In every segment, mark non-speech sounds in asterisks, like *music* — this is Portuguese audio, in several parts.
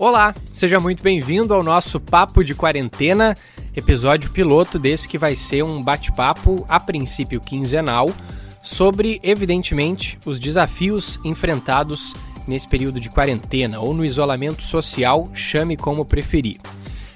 Olá, seja muito bem-vindo ao nosso Papo de Quarentena, episódio piloto desse que vai ser um bate-papo, a princípio quinzenal, sobre, evidentemente, os desafios enfrentados nesse período de quarentena ou no isolamento social, chame como preferir.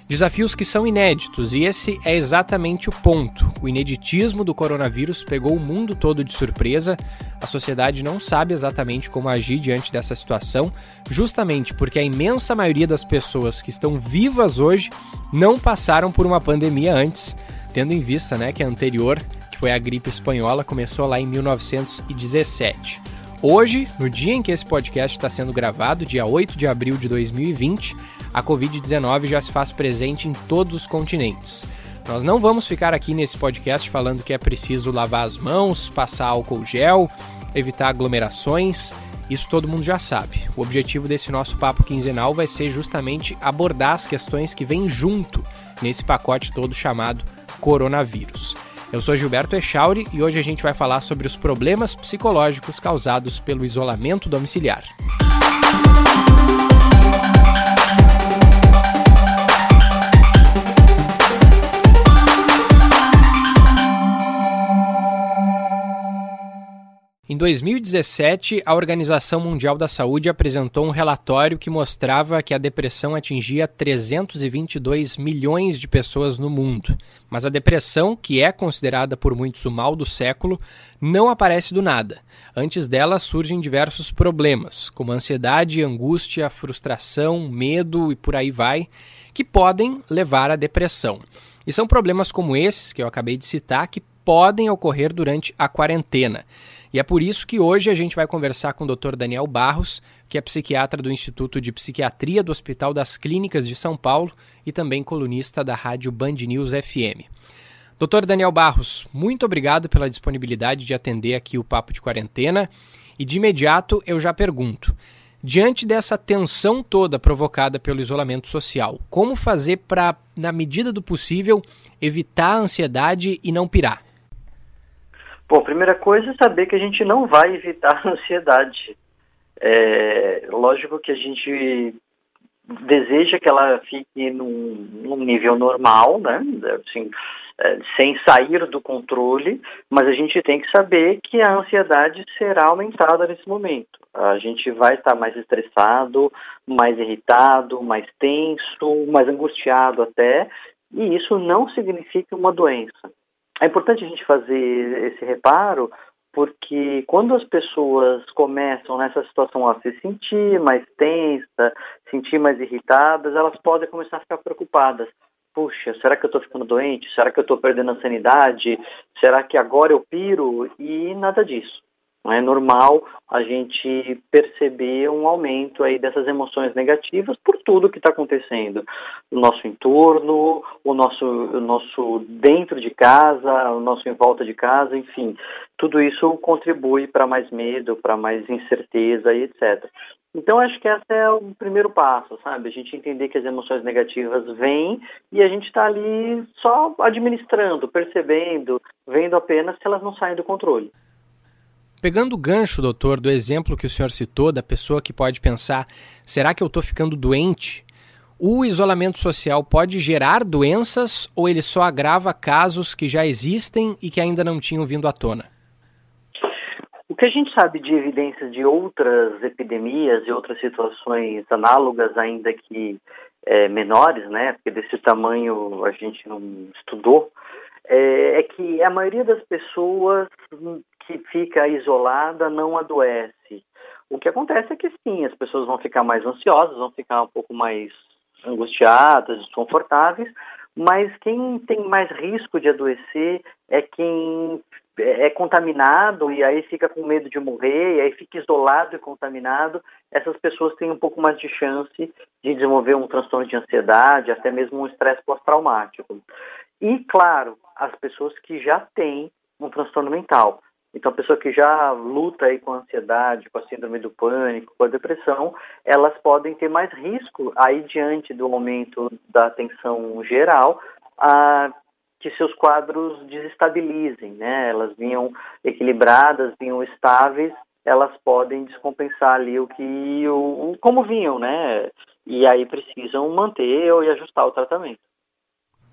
Desafios que são inéditos, e esse é exatamente o ponto. O ineditismo do coronavírus pegou o mundo todo de surpresa. A sociedade não sabe exatamente como agir diante dessa situação, justamente porque a imensa maioria das pessoas que estão vivas hoje não passaram por uma pandemia antes, tendo em vista né, que a anterior, que foi a gripe espanhola, começou lá em 1917. Hoje, no dia em que esse podcast está sendo gravado, dia 8 de abril de 2020, a Covid-19 já se faz presente em todos os continentes. Nós não vamos ficar aqui nesse podcast falando que é preciso lavar as mãos, passar álcool gel, evitar aglomerações. Isso todo mundo já sabe. O objetivo desse nosso papo quinzenal vai ser justamente abordar as questões que vêm junto nesse pacote todo chamado coronavírus. Eu sou Gilberto Echauri e hoje a gente vai falar sobre os problemas psicológicos causados pelo isolamento domiciliar. Em 2017, a Organização Mundial da Saúde apresentou um relatório que mostrava que a depressão atingia 322 milhões de pessoas no mundo. Mas a depressão, que é considerada por muitos o mal do século, não aparece do nada. Antes dela surgem diversos problemas, como ansiedade, angústia, frustração, medo e por aí vai, que podem levar à depressão. E são problemas como esses que eu acabei de citar que podem ocorrer durante a quarentena. E é por isso que hoje a gente vai conversar com o Dr. Daniel Barros, que é psiquiatra do Instituto de Psiquiatria do Hospital das Clínicas de São Paulo e também colunista da rádio Band News FM. Dr. Daniel Barros, muito obrigado pela disponibilidade de atender aqui o Papo de Quarentena. E de imediato eu já pergunto: diante dessa tensão toda provocada pelo isolamento social, como fazer para, na medida do possível, evitar a ansiedade e não pirar? Bom, primeira coisa é saber que a gente não vai evitar *laughs* a ansiedade. É, lógico que a gente deseja que ela fique num, num nível normal, né? Assim, é, sem sair do controle, mas a gente tem que saber que a ansiedade será aumentada nesse momento. A gente vai estar mais estressado, mais irritado, mais tenso, mais angustiado até, e isso não significa uma doença. É importante a gente fazer esse reparo porque quando as pessoas começam nessa situação a se sentir mais tensa, sentir mais irritadas, elas podem começar a ficar preocupadas. Puxa, será que eu estou ficando doente? Será que eu estou perdendo a sanidade? Será que agora eu piro? E nada disso. É normal a gente perceber um aumento aí dessas emoções negativas por tudo que está acontecendo no nosso entorno, o nosso, o nosso dentro de casa, o nosso em volta de casa, enfim, tudo isso contribui para mais medo, para mais incerteza e etc. Então acho que esse é o primeiro passo, sabe? A gente entender que as emoções negativas vêm e a gente está ali só administrando, percebendo, vendo apenas se elas não saem do controle. Pegando o gancho, doutor, do exemplo que o senhor citou, da pessoa que pode pensar: será que eu estou ficando doente? O isolamento social pode gerar doenças ou ele só agrava casos que já existem e que ainda não tinham vindo à tona? O que a gente sabe de evidências de outras epidemias e outras situações análogas, ainda que é, menores, né? Porque desse tamanho a gente não estudou, é, é que a maioria das pessoas que fica isolada não adoece. O que acontece é que sim, as pessoas vão ficar mais ansiosas, vão ficar um pouco mais angustiadas, desconfortáveis, mas quem tem mais risco de adoecer é quem é contaminado e aí fica com medo de morrer, e aí fica isolado e contaminado, essas pessoas têm um pouco mais de chance de desenvolver um transtorno de ansiedade, até mesmo um estresse pós-traumático. E, claro, as pessoas que já têm um transtorno mental. Então, a pessoa que já luta aí com a ansiedade, com a síndrome do pânico, com a depressão, elas podem ter mais risco aí diante do aumento da tensão geral, a que seus quadros desestabilizem, né? Elas vinham equilibradas, vinham estáveis, elas podem descompensar ali o que o como vinham, né? e aí precisam manter ou ajustar o tratamento.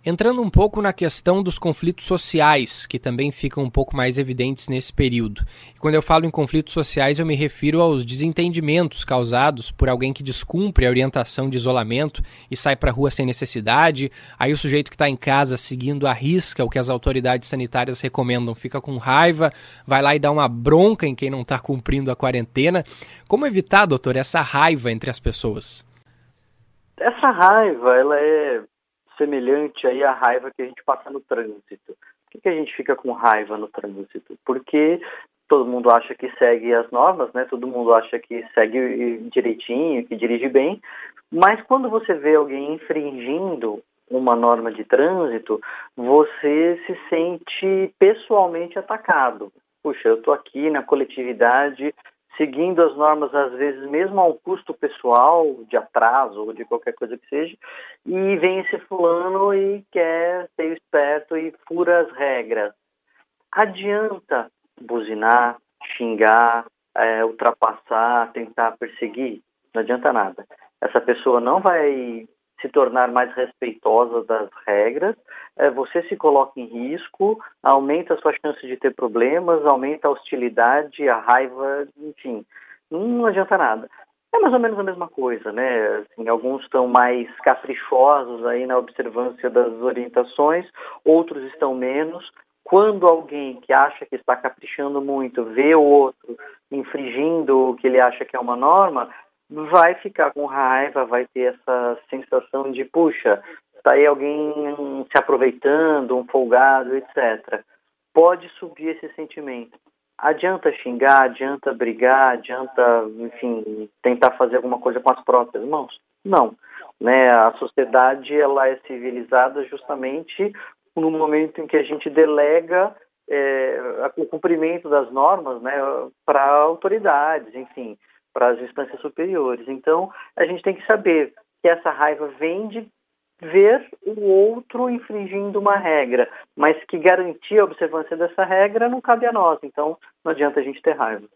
Entrando um pouco na questão dos conflitos sociais, que também ficam um pouco mais evidentes nesse período. E quando eu falo em conflitos sociais, eu me refiro aos desentendimentos causados por alguém que descumpre a orientação de isolamento e sai para a rua sem necessidade. Aí o sujeito que está em casa seguindo a risca o que as autoridades sanitárias recomendam fica com raiva, vai lá e dá uma bronca em quem não está cumprindo a quarentena. Como evitar, doutor, essa raiva entre as pessoas? Essa raiva, ela é semelhante aí à raiva que a gente passa no trânsito. Por que, que a gente fica com raiva no trânsito? Porque todo mundo acha que segue as normas, né? Todo mundo acha que segue direitinho, que dirige bem, mas quando você vê alguém infringindo uma norma de trânsito, você se sente pessoalmente atacado. Puxa, eu estou aqui na coletividade, seguindo as normas, às vezes, mesmo a um custo pessoal, de atraso ou de qualquer coisa que seja, e vem esse fulano e quer ser esperto e fura as regras. Adianta buzinar, xingar, é, ultrapassar, tentar perseguir? Não adianta nada. Essa pessoa não vai se tornar mais respeitosa das regras, é, você se coloca em risco, aumenta a sua chance de ter problemas, aumenta a hostilidade, a raiva, enfim, não adianta nada. É mais ou menos a mesma coisa, né? Assim, alguns estão mais caprichosos aí na observância das orientações, outros estão menos. Quando alguém que acha que está caprichando muito vê o outro infringindo o que ele acha que é uma norma, vai ficar com raiva, vai ter essa sensação de, puxa, está aí alguém se aproveitando, um folgado, etc. Pode subir esse sentimento. Adianta xingar, adianta brigar, adianta, enfim, tentar fazer alguma coisa com as próprias mãos? Não. Né? A sociedade ela é civilizada justamente no momento em que a gente delega é, o cumprimento das normas né, para autoridades, enfim para as instâncias superiores. Então, a gente tem que saber que essa raiva vem de ver o outro infringindo uma regra, mas que garantir a observância dessa regra não cabe a nós. Então, não adianta a gente ter raiva.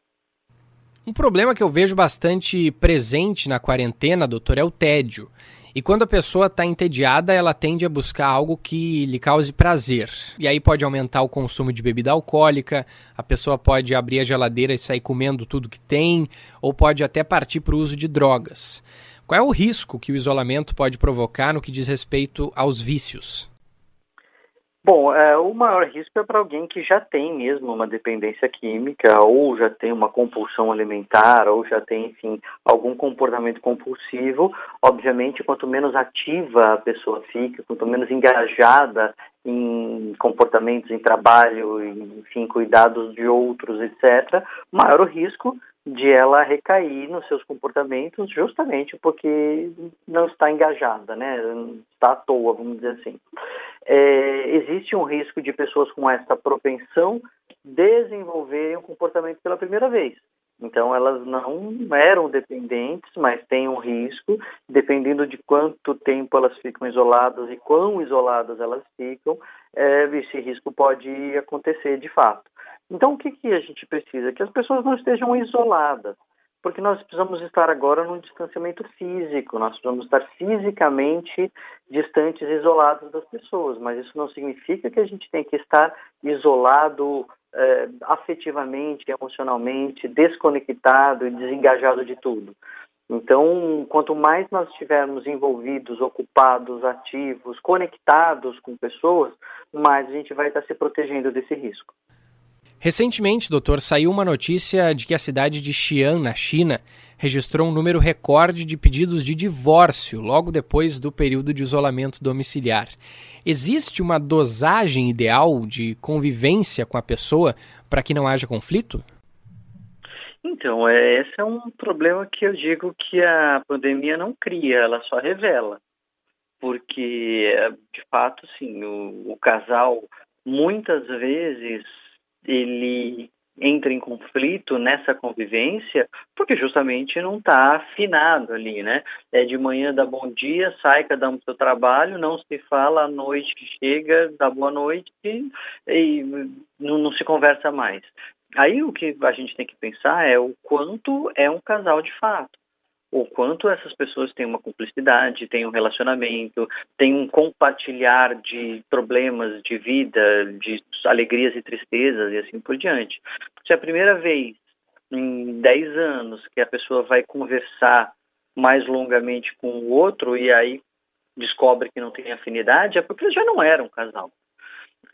Um problema que eu vejo bastante presente na quarentena, doutor, é o tédio. E quando a pessoa está entediada, ela tende a buscar algo que lhe cause prazer. E aí pode aumentar o consumo de bebida alcoólica, a pessoa pode abrir a geladeira e sair comendo tudo que tem, ou pode até partir para o uso de drogas. Qual é o risco que o isolamento pode provocar no que diz respeito aos vícios? Bom, é, o maior risco é para alguém que já tem mesmo uma dependência química, ou já tem uma compulsão alimentar, ou já tem, enfim, algum comportamento compulsivo. Obviamente, quanto menos ativa a pessoa fica, quanto menos engajada em comportamentos, em trabalho, enfim, cuidados de outros, etc., maior o risco de ela recair nos seus comportamentos justamente porque não está engajada, né? Está à toa, vamos dizer assim. É, existe um risco de pessoas com essa propensão desenvolverem um comportamento pela primeira vez. Então, elas não eram dependentes, mas têm um risco, dependendo de quanto tempo elas ficam isoladas e quão isoladas elas ficam, é, esse risco pode acontecer de fato. Então, o que, que a gente precisa? Que as pessoas não estejam isoladas, porque nós precisamos estar agora num distanciamento físico, nós precisamos estar fisicamente distantes, isolados das pessoas, mas isso não significa que a gente tem que estar isolado eh, afetivamente, emocionalmente, desconectado e desengajado de tudo. Então, quanto mais nós estivermos envolvidos, ocupados, ativos, conectados com pessoas, mais a gente vai estar se protegendo desse risco. Recentemente, doutor, saiu uma notícia de que a cidade de Xi'an, na China, registrou um número recorde de pedidos de divórcio logo depois do período de isolamento domiciliar. Existe uma dosagem ideal de convivência com a pessoa para que não haja conflito? Então, é, esse é um problema que eu digo que a pandemia não cria, ela só revela. Porque, de fato, sim, o, o casal muitas vezes ele entra em conflito nessa convivência porque justamente não está afinado ali, né? É de manhã dá bom dia, sai cada um para o seu trabalho, não se fala, à noite chega, dá boa noite e, e não, não se conversa mais. Aí o que a gente tem que pensar é o quanto é um casal de fato o quanto essas pessoas têm uma cumplicidade, têm um relacionamento, têm um compartilhar de problemas de vida, de alegrias e tristezas e assim por diante. Se é a primeira vez em 10 anos que a pessoa vai conversar mais longamente com o outro e aí descobre que não tem afinidade, é porque já não eram um casal.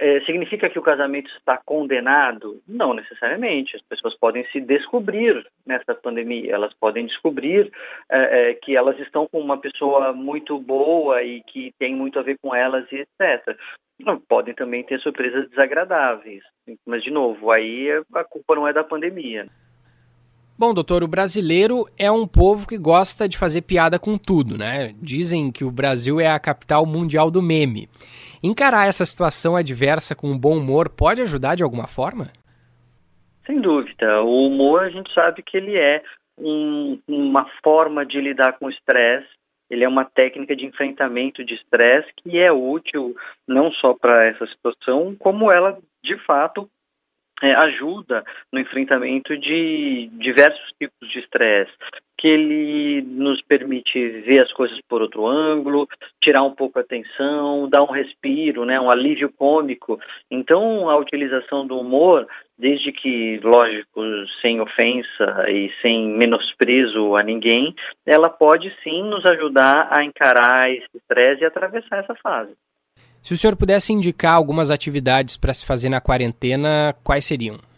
É, significa que o casamento está condenado? Não necessariamente. As pessoas podem se descobrir nessa pandemia, elas podem descobrir é, é, que elas estão com uma pessoa muito boa e que tem muito a ver com elas e etc. Podem também ter surpresas desagradáveis, mas de novo, aí a culpa não é da pandemia. Bom, doutor, o brasileiro é um povo que gosta de fazer piada com tudo, né? Dizem que o Brasil é a capital mundial do meme. Encarar essa situação adversa com um bom humor pode ajudar de alguma forma? Sem dúvida. O humor, a gente sabe que ele é um, uma forma de lidar com o estresse, ele é uma técnica de enfrentamento de estresse que é útil não só para essa situação, como ela, de fato, é, ajuda no enfrentamento de diversos tipos de estresse, que ele nos permite ver as coisas por outro ângulo, tirar um pouco a atenção, dar um respiro, né, um alívio cômico. Então, a utilização do humor, desde que, lógico, sem ofensa e sem menosprezo a ninguém, ela pode sim nos ajudar a encarar esse estresse e atravessar essa fase. Se o senhor pudesse indicar algumas atividades para se fazer na quarentena, quais seriam?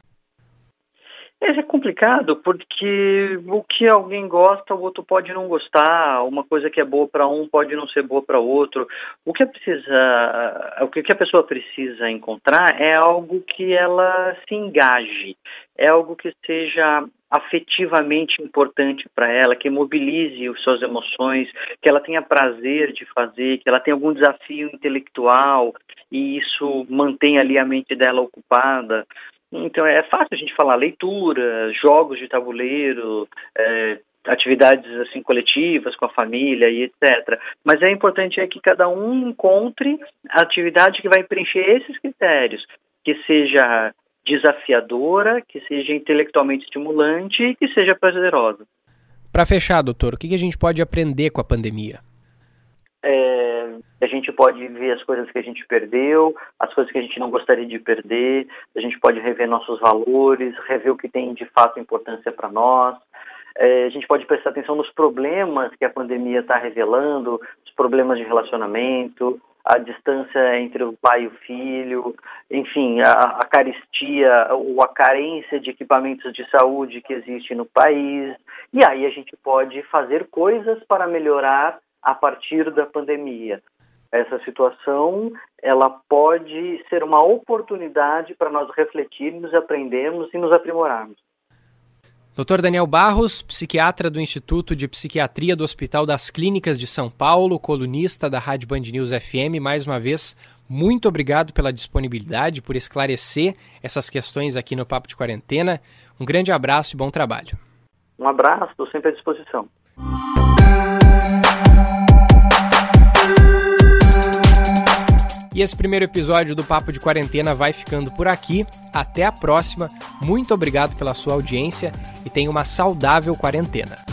É complicado porque o que alguém gosta, o outro pode não gostar. Uma coisa que é boa para um pode não ser boa para outro. O que, é precisa, o que a pessoa precisa encontrar é algo que ela se engaje, é algo que seja afetivamente importante para ela, que mobilize as suas emoções, que ela tenha prazer de fazer, que ela tenha algum desafio intelectual e isso mantenha ali a mente dela ocupada. Então é fácil a gente falar leitura, jogos de tabuleiro, é, atividades assim coletivas com a família e etc. Mas é importante é que cada um encontre a atividade que vai preencher esses critérios, que seja desafiadora, que seja intelectualmente estimulante e que seja prazerosa. Para fechar, doutor, o que a gente pode aprender com a pandemia? É, a gente pode ver as coisas que a gente perdeu, as coisas que a gente não gostaria de perder, a gente pode rever nossos valores, rever o que tem de fato importância para nós. É, a gente pode prestar atenção nos problemas que a pandemia está revelando, os problemas de relacionamento, a distância entre o pai e o filho, enfim, a, a caristia ou a carência de equipamentos de saúde que existe no país. E aí a gente pode fazer coisas para melhorar a partir da pandemia. Essa situação, ela pode ser uma oportunidade para nós refletirmos, aprendermos e nos aprimorarmos. Dr. Daniel Barros, psiquiatra do Instituto de Psiquiatria do Hospital das Clínicas de São Paulo, colunista da Rádio Band News FM, mais uma vez, muito obrigado pela disponibilidade, por esclarecer essas questões aqui no Papo de Quarentena. Um grande abraço e bom trabalho. Um abraço, estou sempre à disposição. E esse primeiro episódio do Papo de Quarentena vai ficando por aqui. Até a próxima. Muito obrigado pela sua audiência e tenha uma saudável quarentena.